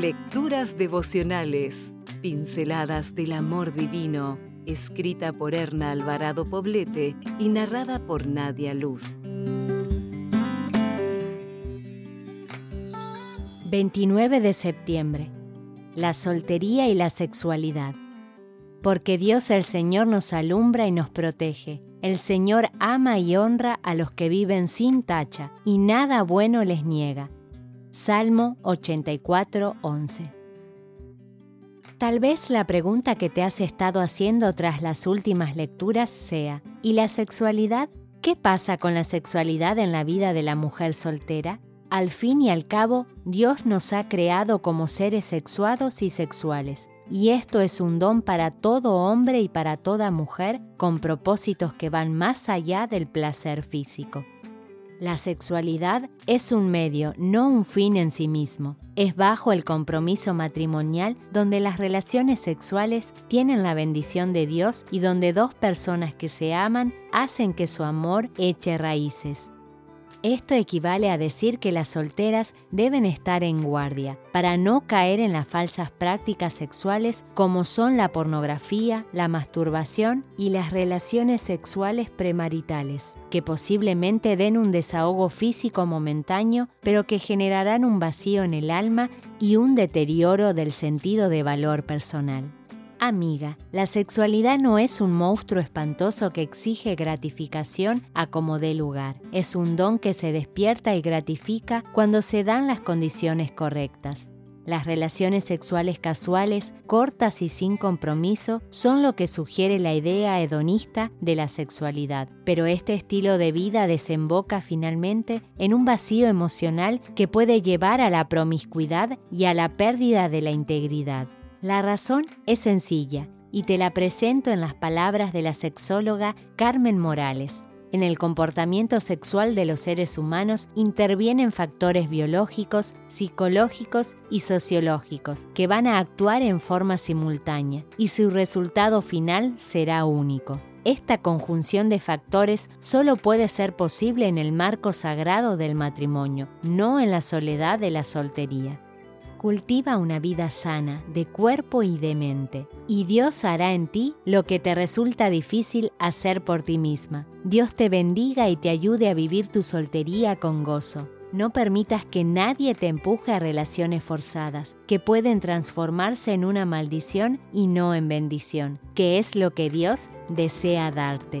Lecturas devocionales, pinceladas del amor divino, escrita por Erna Alvarado Poblete y narrada por Nadia Luz. 29 de septiembre. La soltería y la sexualidad. Porque Dios el Señor nos alumbra y nos protege. El Señor ama y honra a los que viven sin tacha, y nada bueno les niega. Salmo 84, 11. Tal vez la pregunta que te has estado haciendo tras las últimas lecturas sea, ¿y la sexualidad? ¿Qué pasa con la sexualidad en la vida de la mujer soltera? Al fin y al cabo, Dios nos ha creado como seres sexuados y sexuales, y esto es un don para todo hombre y para toda mujer con propósitos que van más allá del placer físico. La sexualidad es un medio, no un fin en sí mismo. Es bajo el compromiso matrimonial donde las relaciones sexuales tienen la bendición de Dios y donde dos personas que se aman hacen que su amor eche raíces. Esto equivale a decir que las solteras deben estar en guardia para no caer en las falsas prácticas sexuales como son la pornografía, la masturbación y las relaciones sexuales premaritales, que posiblemente den un desahogo físico momentáneo, pero que generarán un vacío en el alma y un deterioro del sentido de valor personal. Amiga, la sexualidad no es un monstruo espantoso que exige gratificación a como dé lugar. Es un don que se despierta y gratifica cuando se dan las condiciones correctas. Las relaciones sexuales casuales, cortas y sin compromiso, son lo que sugiere la idea hedonista de la sexualidad, pero este estilo de vida desemboca finalmente en un vacío emocional que puede llevar a la promiscuidad y a la pérdida de la integridad. La razón es sencilla y te la presento en las palabras de la sexóloga Carmen Morales. En el comportamiento sexual de los seres humanos intervienen factores biológicos, psicológicos y sociológicos que van a actuar en forma simultánea y su resultado final será único. Esta conjunción de factores solo puede ser posible en el marco sagrado del matrimonio, no en la soledad de la soltería. Cultiva una vida sana de cuerpo y de mente, y Dios hará en ti lo que te resulta difícil hacer por ti misma. Dios te bendiga y te ayude a vivir tu soltería con gozo. No permitas que nadie te empuje a relaciones forzadas, que pueden transformarse en una maldición y no en bendición, que es lo que Dios desea darte.